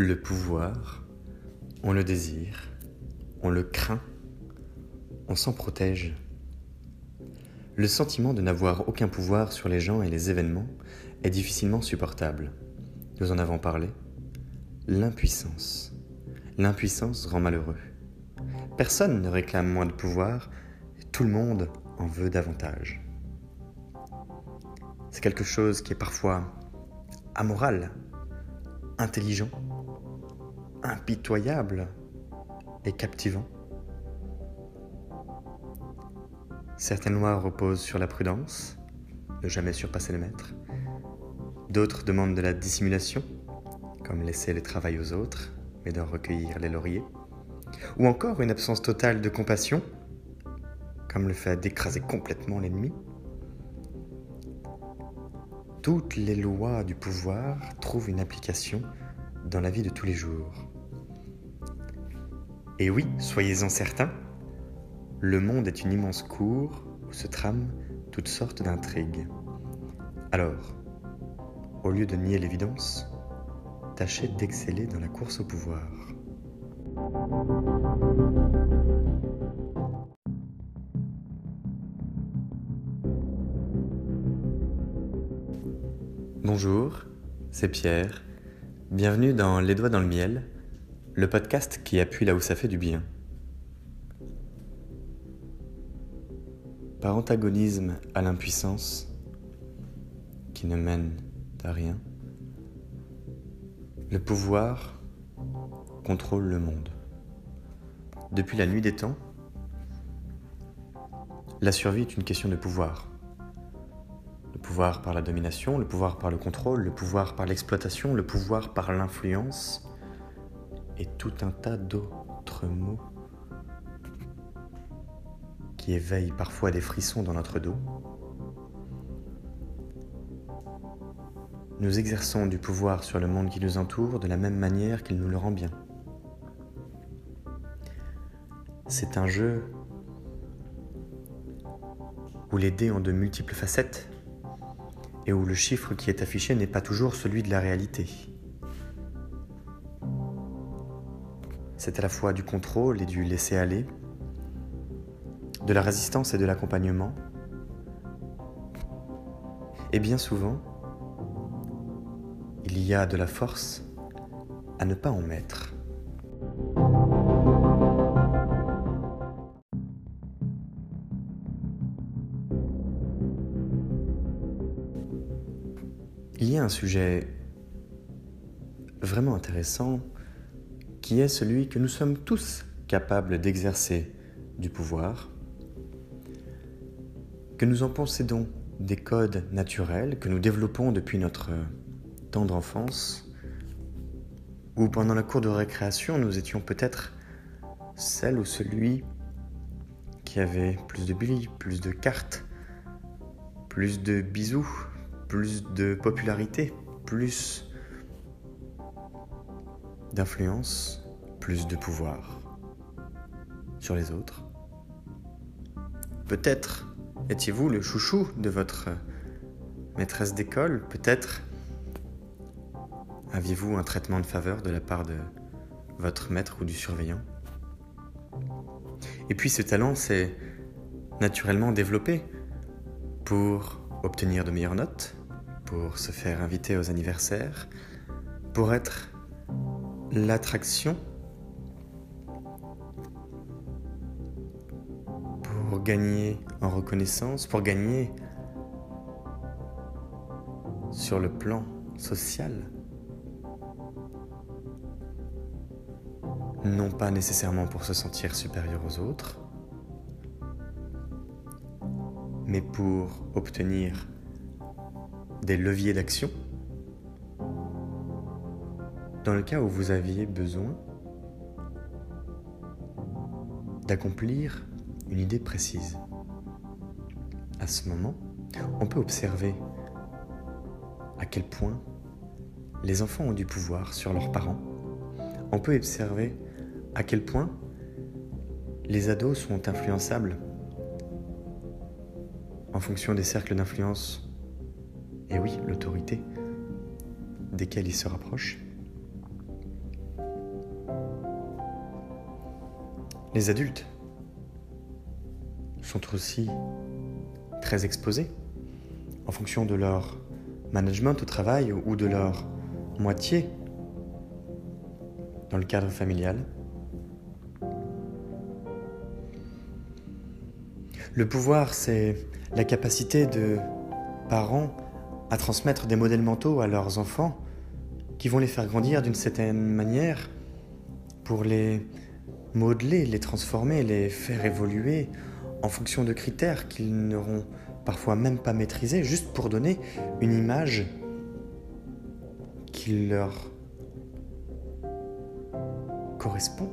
Le pouvoir, on le désire, on le craint, on s'en protège. Le sentiment de n'avoir aucun pouvoir sur les gens et les événements est difficilement supportable. Nous en avons parlé. L'impuissance. L'impuissance rend malheureux. Personne ne réclame moins de pouvoir, tout le monde en veut davantage. C'est quelque chose qui est parfois amoral, intelligent, impitoyable et captivant. Certaines lois reposent sur la prudence, ne jamais surpasser le maître. D'autres demandent de la dissimulation, comme laisser le travail aux autres, mais d'en recueillir les lauriers. Ou encore une absence totale de compassion, comme le fait d'écraser complètement l'ennemi. Toutes les lois du pouvoir trouvent une application dans la vie de tous les jours. Et oui, soyez-en certains, le monde est une immense cour où se trament toutes sortes d'intrigues. Alors, au lieu de nier l'évidence, tâchez d'exceller dans la course au pouvoir. Bonjour, c'est Pierre. Bienvenue dans Les Doigts dans le Miel, le podcast qui appuie là où ça fait du bien. Par antagonisme à l'impuissance, qui ne mène à rien, le pouvoir contrôle le monde. Depuis la nuit des temps, la survie est une question de pouvoir. Le pouvoir par la domination, le pouvoir par le contrôle, le pouvoir par l'exploitation, le pouvoir par l'influence et tout un tas d'autres mots qui éveillent parfois des frissons dans notre dos. Nous exerçons du pouvoir sur le monde qui nous entoure de la même manière qu'il nous le rend bien. C'est un jeu où les dés ont de multiples facettes et où le chiffre qui est affiché n'est pas toujours celui de la réalité. C'est à la fois du contrôle et du laisser-aller, de la résistance et de l'accompagnement, et bien souvent, il y a de la force à ne pas en mettre. Il y a un sujet vraiment intéressant qui est celui que nous sommes tous capables d'exercer du pouvoir, que nous en possédons des codes naturels que nous développons depuis notre tendre enfance, ou pendant la cour de récréation nous étions peut-être celle ou celui qui avait plus de billes, plus de cartes, plus de bisous, plus de popularité, plus d'influence, plus de pouvoir sur les autres. Peut-être étiez-vous le chouchou de votre maîtresse d'école, peut-être aviez-vous un traitement de faveur de la part de votre maître ou du surveillant. Et puis ce talent s'est naturellement développé pour obtenir de meilleures notes, pour se faire inviter aux anniversaires, pour être l'attraction, pour gagner en reconnaissance, pour gagner sur le plan social. Non pas nécessairement pour se sentir supérieur aux autres, mais pour obtenir des leviers d'action dans le cas où vous aviez besoin d'accomplir une idée précise. À ce moment, on peut observer à quel point les enfants ont du pouvoir sur leurs parents. On peut observer à quel point les ados sont influençables en fonction des cercles d'influence et oui, l'autorité, desquelles ils se rapprochent. Les adultes sont aussi très exposés en fonction de leur management au travail ou de leur moitié dans le cadre familial. Le pouvoir, c'est la capacité de parents à transmettre des modèles mentaux à leurs enfants qui vont les faire grandir d'une certaine manière pour les modeler, les transformer, les faire évoluer en fonction de critères qu'ils n'auront parfois même pas maîtrisés, juste pour donner une image qui leur correspond.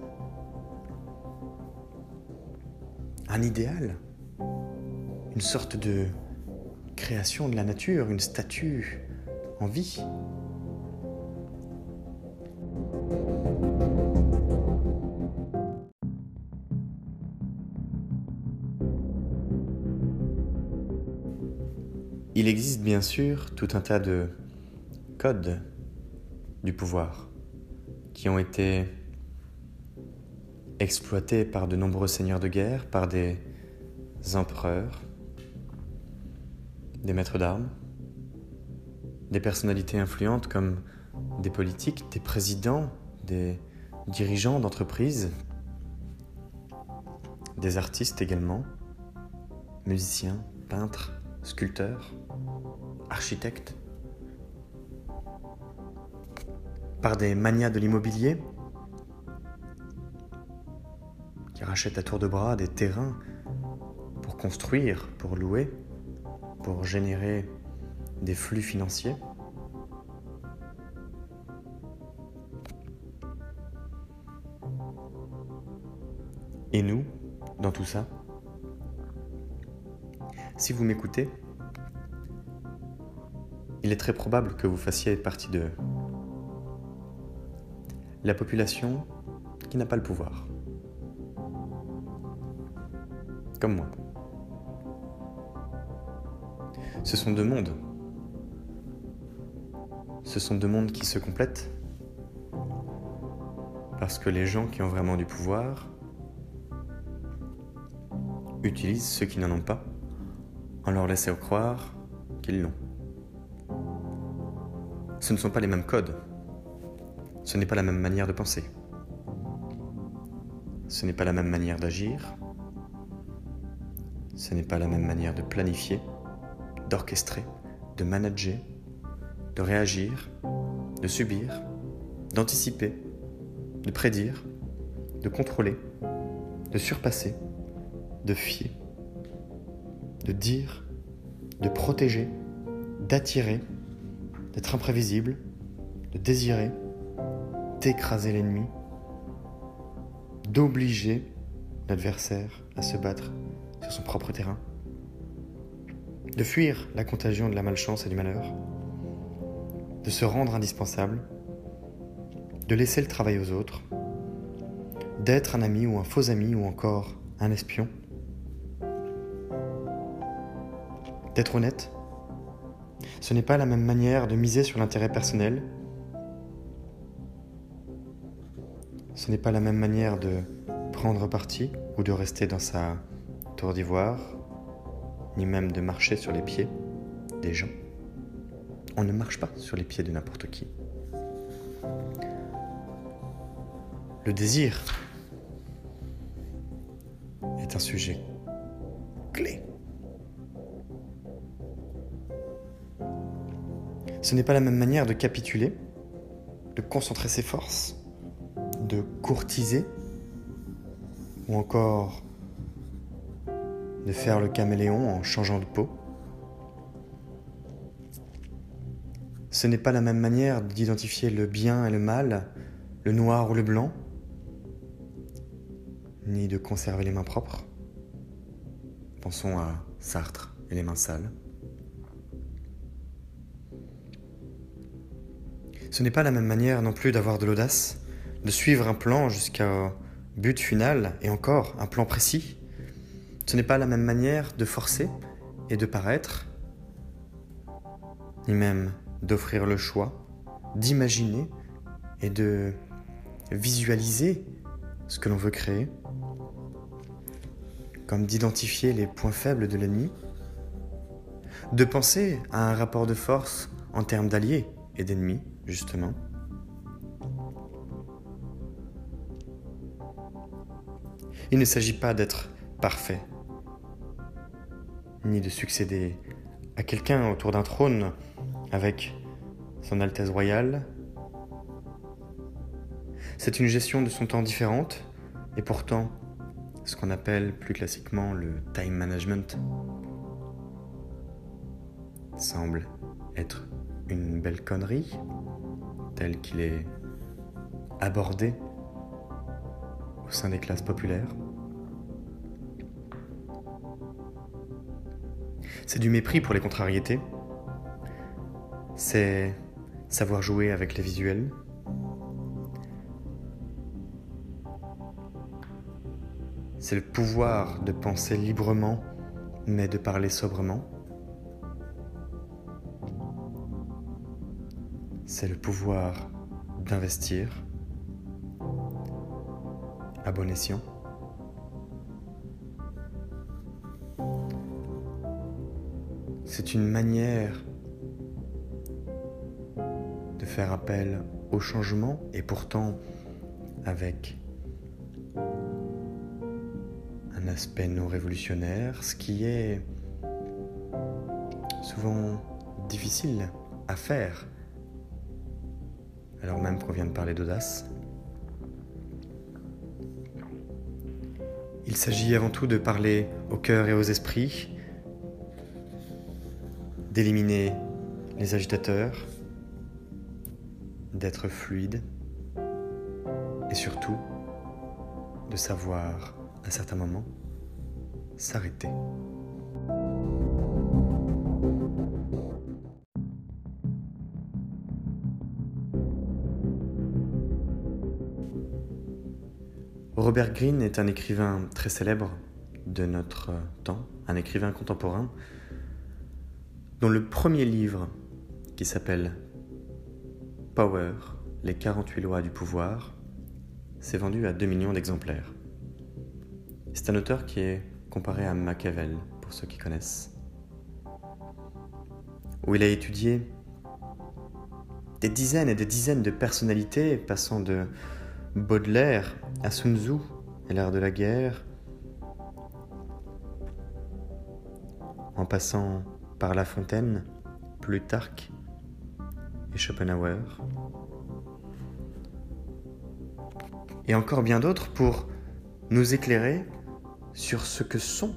Un idéal, une sorte de création de la nature, une statue en vie. Bien sûr tout un tas de codes du pouvoir qui ont été exploités par de nombreux seigneurs de guerre, par des empereurs, des maîtres d'armes, des personnalités influentes comme des politiques, des présidents, des dirigeants d'entreprises, des artistes également, musiciens, peintres, sculpteurs, architectes, par des manias de l'immobilier qui rachètent à tour de bras des terrains pour construire, pour louer, pour générer des flux financiers. Et nous, dans tout ça, si vous m'écoutez, il est très probable que vous fassiez partie de la population qui n'a pas le pouvoir. Comme moi. Ce sont deux mondes. Ce sont deux mondes qui se complètent. Parce que les gens qui ont vraiment du pouvoir utilisent ceux qui n'en ont pas en leur laissant croire qu'ils l'ont. Ce ne sont pas les mêmes codes. Ce n'est pas la même manière de penser. Ce n'est pas la même manière d'agir. Ce n'est pas la même manière de planifier, d'orchestrer, de manager, de réagir, de subir, d'anticiper, de prédire, de contrôler, de surpasser, de fier de dire, de protéger, d'attirer, d'être imprévisible, de désirer, d'écraser l'ennemi, d'obliger l'adversaire à se battre sur son propre terrain, de fuir la contagion de la malchance et du malheur, de se rendre indispensable, de laisser le travail aux autres, d'être un ami ou un faux ami ou encore un espion, D'être honnête, ce n'est pas la même manière de miser sur l'intérêt personnel. Ce n'est pas la même manière de prendre parti ou de rester dans sa tour d'ivoire, ni même de marcher sur les pieds des gens. On ne marche pas sur les pieds de n'importe qui. Le désir est un sujet clé. Ce n'est pas la même manière de capituler, de concentrer ses forces, de courtiser, ou encore de faire le caméléon en changeant de peau. Ce n'est pas la même manière d'identifier le bien et le mal, le noir ou le blanc, ni de conserver les mains propres. Pensons à Sartre et les mains sales. Ce n'est pas la même manière non plus d'avoir de l'audace, de suivre un plan jusqu'au but final et encore un plan précis. Ce n'est pas la même manière de forcer et de paraître, ni même d'offrir le choix, d'imaginer et de visualiser ce que l'on veut créer. comme d'identifier les points faibles de l'ennemi, de penser à un rapport de force en termes d'alliés et d'ennemis, justement. Il ne s'agit pas d'être parfait, ni de succéder à quelqu'un autour d'un trône avec son Altesse royale. C'est une gestion de son temps différente et pourtant ce qu'on appelle plus classiquement le time management semble être une belle connerie tel qu'il est abordé au sein des classes populaires. C'est du mépris pour les contrariétés. C'est savoir jouer avec les visuels. C'est le pouvoir de penser librement, mais de parler sobrement. C'est le pouvoir d'investir à bon escient. C'est une manière de faire appel au changement et pourtant avec un aspect non révolutionnaire, ce qui est souvent difficile à faire, alors même qu'on vient de parler d'audace. Il s'agit avant tout de parler au cœur et aux esprits, d'éliminer les agitateurs, d'être fluide et surtout de savoir à certains moments s'arrêter. Robert Greene est un écrivain très célèbre de notre temps, un écrivain contemporain dont le premier livre, qui s'appelle Power, les 48 lois du pouvoir, s'est vendu à 2 millions d'exemplaires. C'est un auteur qui est comparé à Machiavel, pour ceux qui connaissent, où il a étudié des dizaines et des dizaines de personnalités, passant de Baudelaire à Sun Tzu et l'art de la guerre, en passant par La Fontaine, Plutarque et Schopenhauer. Et encore bien d'autres pour nous éclairer sur ce que sont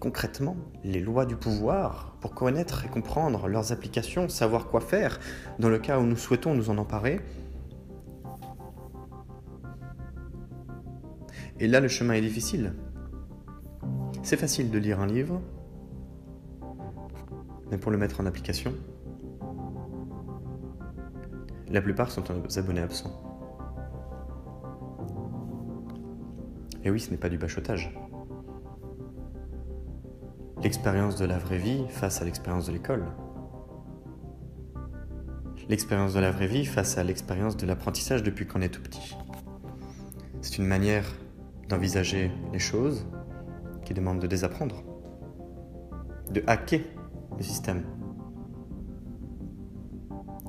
concrètement les lois du pouvoir, pour connaître et comprendre leurs applications, savoir quoi faire dans le cas où nous souhaitons nous en emparer. Et là, le chemin est difficile. C'est facile de lire un livre, mais pour le mettre en application, la plupart sont abonnés absents. Et oui, ce n'est pas du bachotage. L'expérience de la vraie vie face à l'expérience de l'école. L'expérience de la vraie vie face à l'expérience de l'apprentissage depuis qu'on est tout petit. C'est une manière d'envisager les choses qui demande de désapprendre, de hacker le système.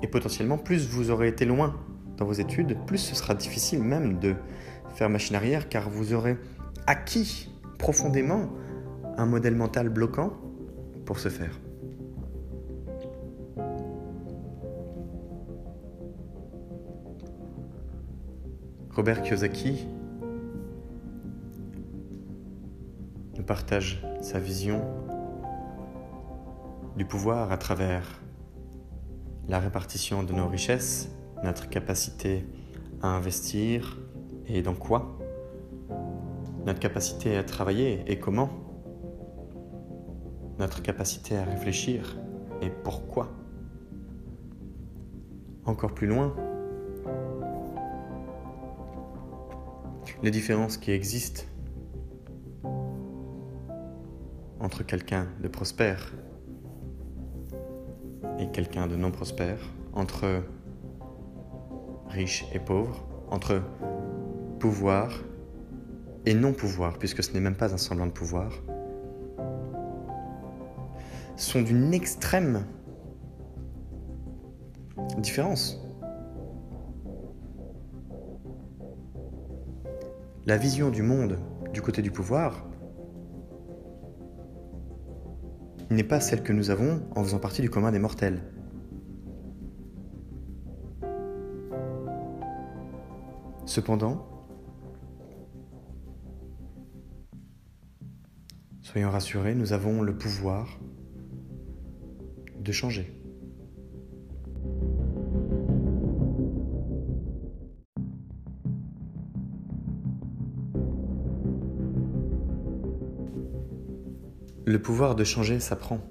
Et potentiellement, plus vous aurez été loin dans vos études, plus ce sera difficile même de faire machine arrière car vous aurez acquis profondément un modèle mental bloquant pour ce faire. Robert Kiyosaki partage sa vision du pouvoir à travers la répartition de nos richesses, notre capacité à investir et dans quoi, notre capacité à travailler et comment, notre capacité à réfléchir et pourquoi. Encore plus loin, les différences qui existent entre quelqu'un de prospère et quelqu'un de non prospère, entre riche et pauvre, entre pouvoir et non-pouvoir, puisque ce n'est même pas un semblant de pouvoir, sont d'une extrême différence. La vision du monde du côté du pouvoir n'est pas celle que nous avons en faisant partie du commun des mortels. Cependant, soyons rassurés, nous avons le pouvoir de changer. Le pouvoir de changer s'apprend.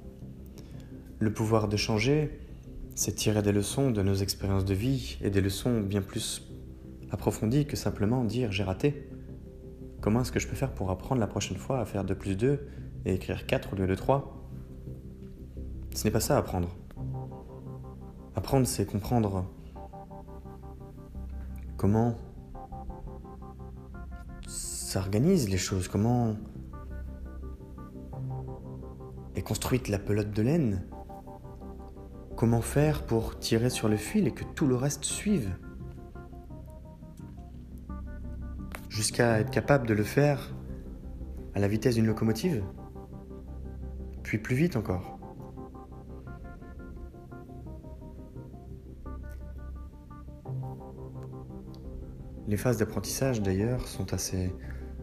Le pouvoir de changer, c'est tirer des leçons de nos expériences de vie et des leçons bien plus approfondies que simplement dire j'ai raté. Comment est-ce que je peux faire pour apprendre la prochaine fois à faire 2 plus 2 et écrire 4 au lieu de 3 Ce n'est pas ça apprendre. Apprendre, c'est comprendre comment s'organisent les choses, comment construite la pelote de laine. Comment faire pour tirer sur le fil et que tout le reste suive? Jusqu'à être capable de le faire à la vitesse d'une locomotive? Puis plus vite encore. Les phases d'apprentissage d'ailleurs sont assez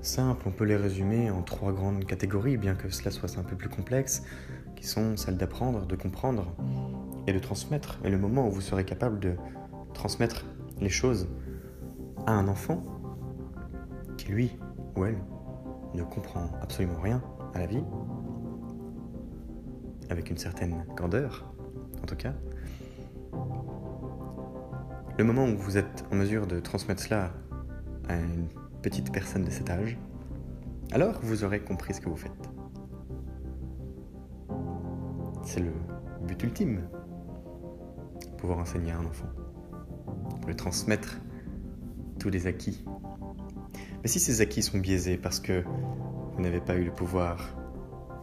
Simple, on peut les résumer en trois grandes catégories, bien que cela soit un peu plus complexe, qui sont celles d'apprendre, de comprendre et de transmettre. Et le moment où vous serez capable de transmettre les choses à un enfant, qui lui ou elle ne comprend absolument rien à la vie, avec une certaine candeur, en tout cas, le moment où vous êtes en mesure de transmettre cela à une petite personne de cet âge, alors vous aurez compris ce que vous faites. C'est le but ultime, pouvoir enseigner à un enfant, le transmettre tous les acquis. Mais si ces acquis sont biaisés parce que vous n'avez pas eu le pouvoir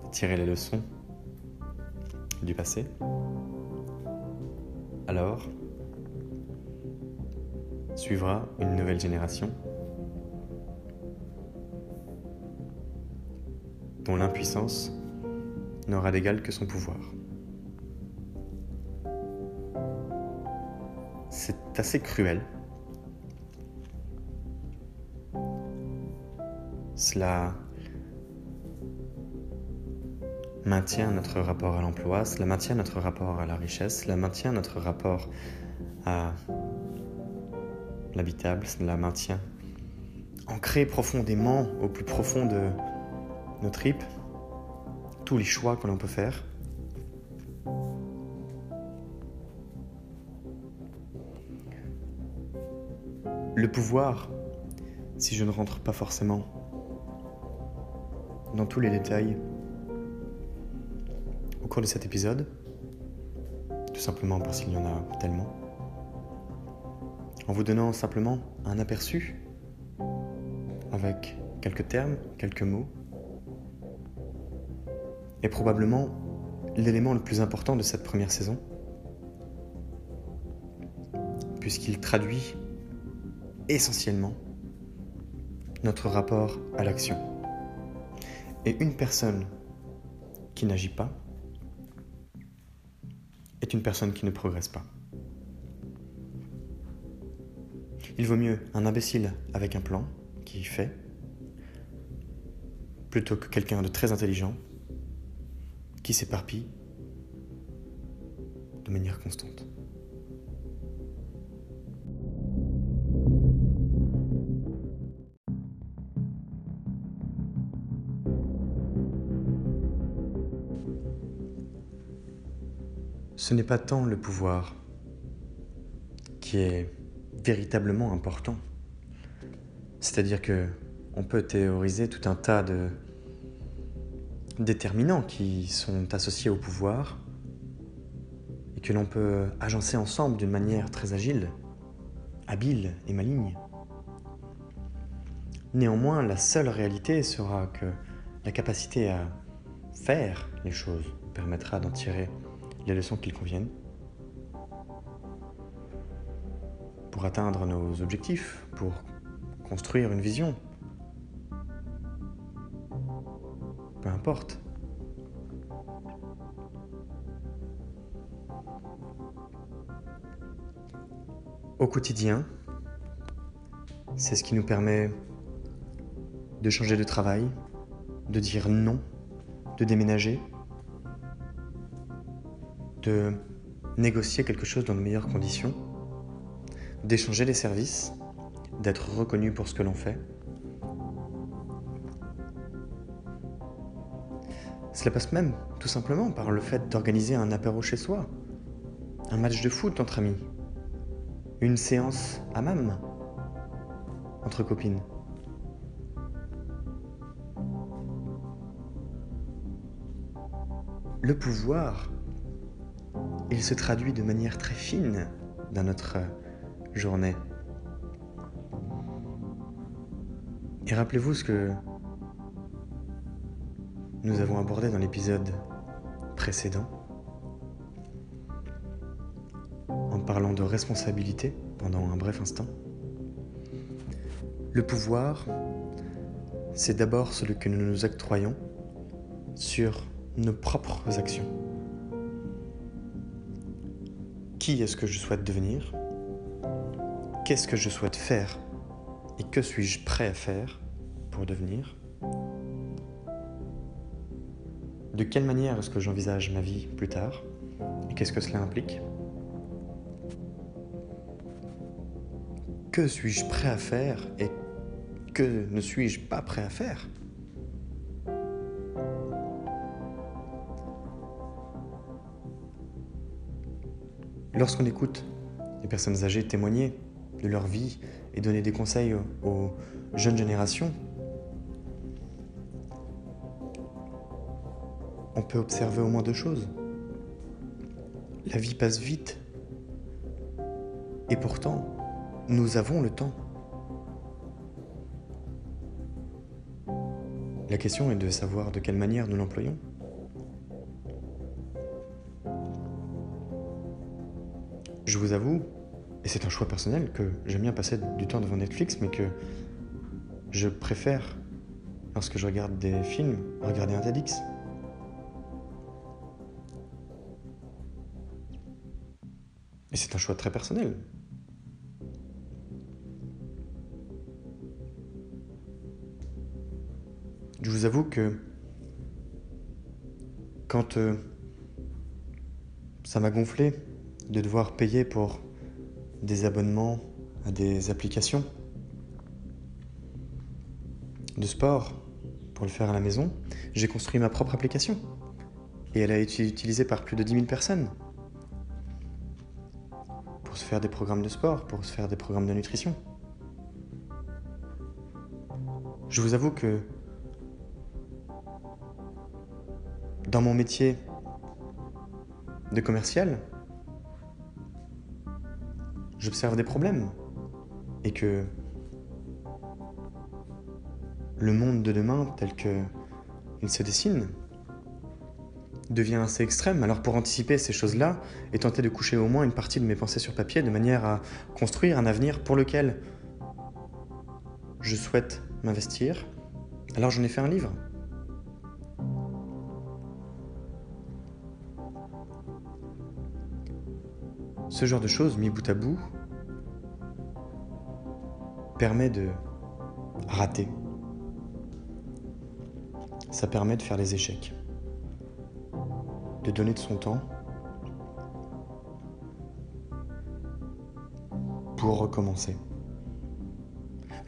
de tirer les leçons du passé, alors suivra une nouvelle génération dont l'impuissance n'aura d'égal que son pouvoir. C'est assez cruel. Cela maintient notre rapport à l'emploi, cela maintient notre rapport à la richesse, cela maintient notre rapport à l'habitable, cela maintient ancré profondément au plus profond de nos tripes, tous les choix que l'on peut faire. Le pouvoir, si je ne rentre pas forcément dans tous les détails au cours de cet épisode, tout simplement parce qu'il y en a tellement, en vous donnant simplement un aperçu avec quelques termes, quelques mots, est probablement l'élément le plus important de cette première saison, puisqu'il traduit essentiellement notre rapport à l'action. Et une personne qui n'agit pas est une personne qui ne progresse pas. Il vaut mieux un imbécile avec un plan qui fait plutôt que quelqu'un de très intelligent qui s'éparpille de manière constante. Ce n'est pas tant le pouvoir qui est véritablement important. C'est-à-dire que on peut théoriser tout un tas de déterminants qui sont associés au pouvoir et que l'on peut agencer ensemble d'une manière très agile, habile et maligne. Néanmoins, la seule réalité sera que la capacité à faire les choses permettra d'en tirer les leçons qu'il conviennent pour atteindre nos objectifs, pour construire une vision. Peu importe. Au quotidien, c'est ce qui nous permet de changer de travail, de dire non, de déménager, de négocier quelque chose dans de meilleures conditions, d'échanger les services, d'être reconnu pour ce que l'on fait. Cela passe même tout simplement par le fait d'organiser un apéro chez soi, un match de foot entre amis, une séance à même entre copines. Le pouvoir, il se traduit de manière très fine dans notre journée. Et rappelez-vous ce que nous avons abordé dans l'épisode précédent en parlant de responsabilité pendant un bref instant. Le pouvoir, c'est d'abord celui que nous nous octroyons sur nos propres actions. Qui est-ce que je souhaite devenir? Qu'est-ce que je souhaite faire? Et que suis-je prêt à faire pour devenir? De quelle manière est-ce que j'envisage ma vie plus tard Et qu'est-ce que cela implique? Que suis-je prêt à faire et que ne suis-je pas prêt à faire? Lorsqu'on écoute les personnes âgées témoigner de leur vie et donner des conseils aux jeunes générations, peut observer au moins deux choses. La vie passe vite. Et pourtant, nous avons le temps. La question est de savoir de quelle manière nous l'employons. Je vous avoue, et c'est un choix personnel, que j'aime bien passer du temps devant Netflix, mais que je préfère, lorsque je regarde des films, regarder un TEDx. Et c'est un choix très personnel. Je vous avoue que quand euh, ça m'a gonflé de devoir payer pour des abonnements à des applications de sport pour le faire à la maison, j'ai construit ma propre application. Et elle a été utilisée par plus de 10 000 personnes. Faire des programmes de sport, pour se faire des programmes de nutrition. Je vous avoue que dans mon métier de commercial, j'observe des problèmes et que le monde de demain tel qu'il se dessine devient assez extrême. Alors pour anticiper ces choses-là et tenter de coucher au moins une partie de mes pensées sur papier de manière à construire un avenir pour lequel je souhaite m'investir, alors j'en ai fait un livre. Ce genre de choses, mis bout à bout, permet de rater. Ça permet de faire les échecs, de donner de son temps pour recommencer.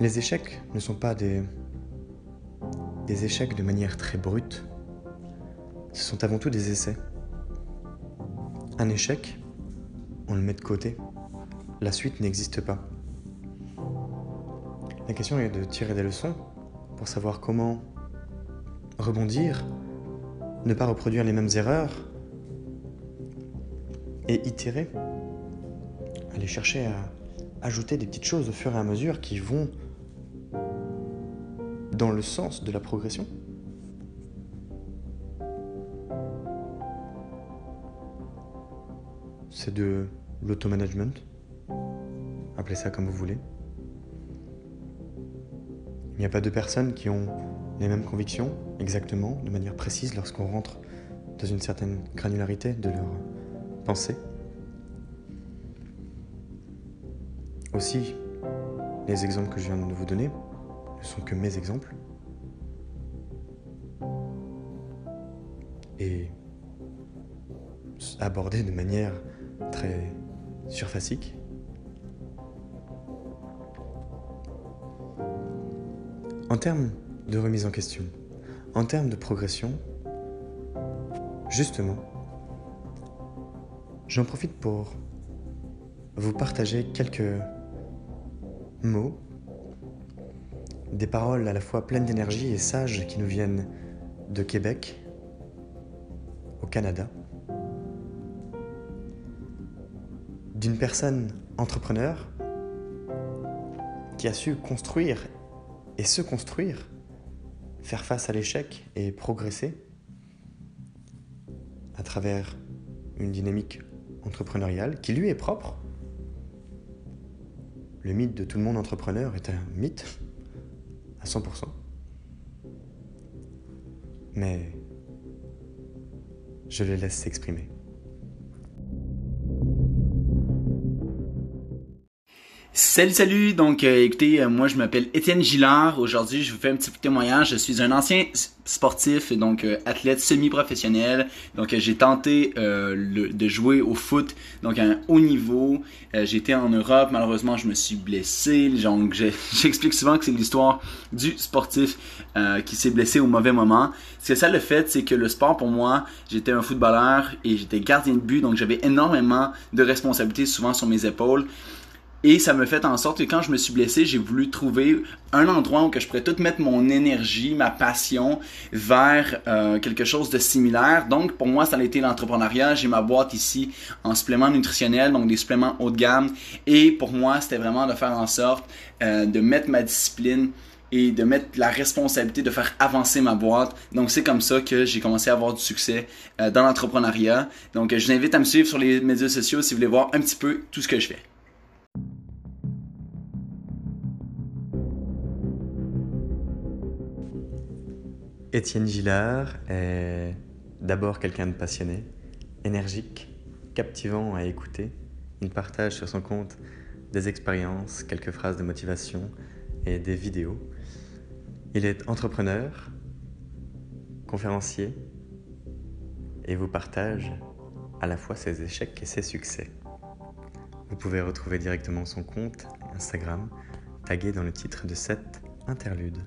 Les échecs ne sont pas des, des échecs de manière très brute, ce sont avant tout des essais. Un échec, on le met de côté. La suite n'existe pas. La question est de tirer des leçons pour savoir comment rebondir, ne pas reproduire les mêmes erreurs et itérer. Aller chercher à ajouter des petites choses au fur et à mesure qui vont dans le sens de la progression C'est de l'automanagement, appelez ça comme vous voulez. Il n'y a pas deux personnes qui ont les mêmes convictions exactement, de manière précise, lorsqu'on rentre dans une certaine granularité de leur pensée. Aussi, les exemples que je viens de vous donner ne sont que mes exemples. Et abordés de manière très surfacique. En termes de remise en question, en termes de progression, justement, j'en profite pour vous partager quelques mots, des paroles à la fois pleines d'énergie et sages qui nous viennent de Québec, au Canada, d'une personne entrepreneur qui a su construire et se construire, faire face à l'échec et progresser à travers une dynamique entrepreneuriale qui lui est propre le mythe de tout le monde entrepreneur est un mythe à 100%. Mais je les laisse s'exprimer. Salut, salut! Donc, euh, écoutez, euh, moi, je m'appelle Étienne Gillard. Aujourd'hui, je vous fais un petit témoignage. Je suis un ancien sportif, donc euh, athlète semi-professionnel. Donc, j'ai tenté de jouer au foot, donc à un haut niveau. J'étais en Europe. Malheureusement, je me suis blessé. Donc, j'explique souvent que c'est l'histoire du sportif qui s'est blessé au mauvais moment. C'est ça le fait, c'est que le sport, pour moi, j'étais un footballeur et j'étais gardien de but. Donc, j'avais énormément de responsabilités souvent sur mes épaules. Et ça me fait en sorte que quand je me suis blessé, j'ai voulu trouver un endroit où que je pourrais tout mettre mon énergie, ma passion vers euh, quelque chose de similaire. Donc pour moi, ça a été l'entrepreneuriat. J'ai ma boîte ici en suppléments nutritionnels, donc des suppléments haut de gamme. Et pour moi, c'était vraiment de faire en sorte euh, de mettre ma discipline et de mettre la responsabilité de faire avancer ma boîte. Donc c'est comme ça que j'ai commencé à avoir du succès euh, dans l'entrepreneuriat. Donc je vous invite à me suivre sur les médias sociaux si vous voulez voir un petit peu tout ce que je fais. Étienne Gillard est d'abord quelqu'un de passionné, énergique, captivant à écouter. Il partage sur son compte des expériences, quelques phrases de motivation et des vidéos. Il est entrepreneur, conférencier et vous partage à la fois ses échecs et ses succès. Vous pouvez retrouver directement son compte Instagram tagué dans le titre de cette interlude.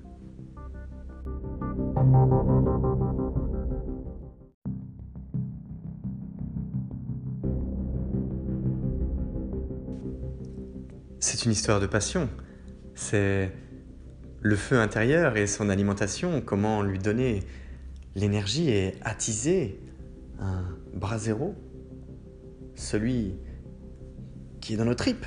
C'est une histoire de passion. C'est le feu intérieur et son alimentation, comment lui donner l'énergie et attiser un bras zéro, celui qui est dans nos tripes.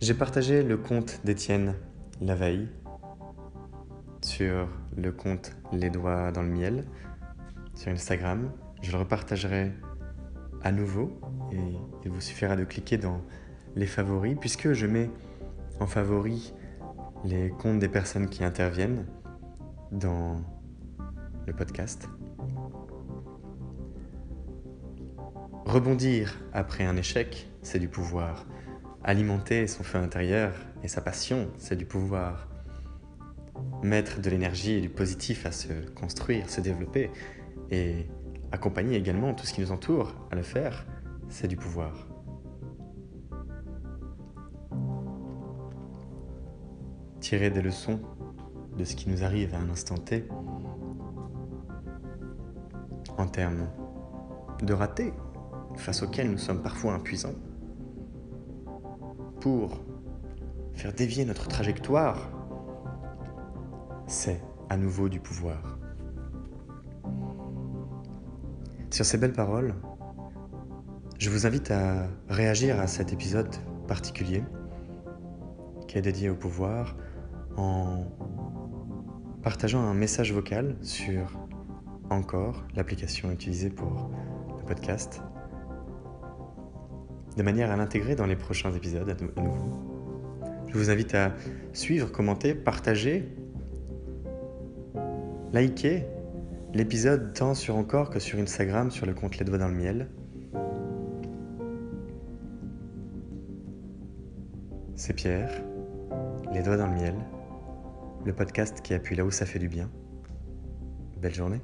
J'ai partagé le compte d'Étienne la veille sur le compte Les Doigts dans le Miel sur Instagram. Je le repartagerai à nouveau et il vous suffira de cliquer dans les favoris puisque je mets en favoris les comptes des personnes qui interviennent dans le podcast. Rebondir après un échec, c'est du pouvoir. Alimenter son feu intérieur et sa passion, c'est du pouvoir. Mettre de l'énergie et du positif à se construire, se développer et accompagner également tout ce qui nous entoure à le faire, c'est du pouvoir. Tirer des leçons de ce qui nous arrive à un instant T en termes de ratés face auxquels nous sommes parfois impuissants pour faire dévier notre trajectoire, c'est à nouveau du pouvoir. Sur ces belles paroles, je vous invite à réagir à cet épisode particulier qui est dédié au pouvoir en partageant un message vocal sur encore l'application utilisée pour le podcast, de manière à l'intégrer dans les prochains épisodes à nouveau. Je vous invite à suivre, commenter, partager, liker l'épisode tant sur encore que sur Instagram sur le compte Les Doigts dans le Miel. C'est Pierre, Les Doigts dans le Miel, le podcast qui appuie là où ça fait du bien. Belle journée.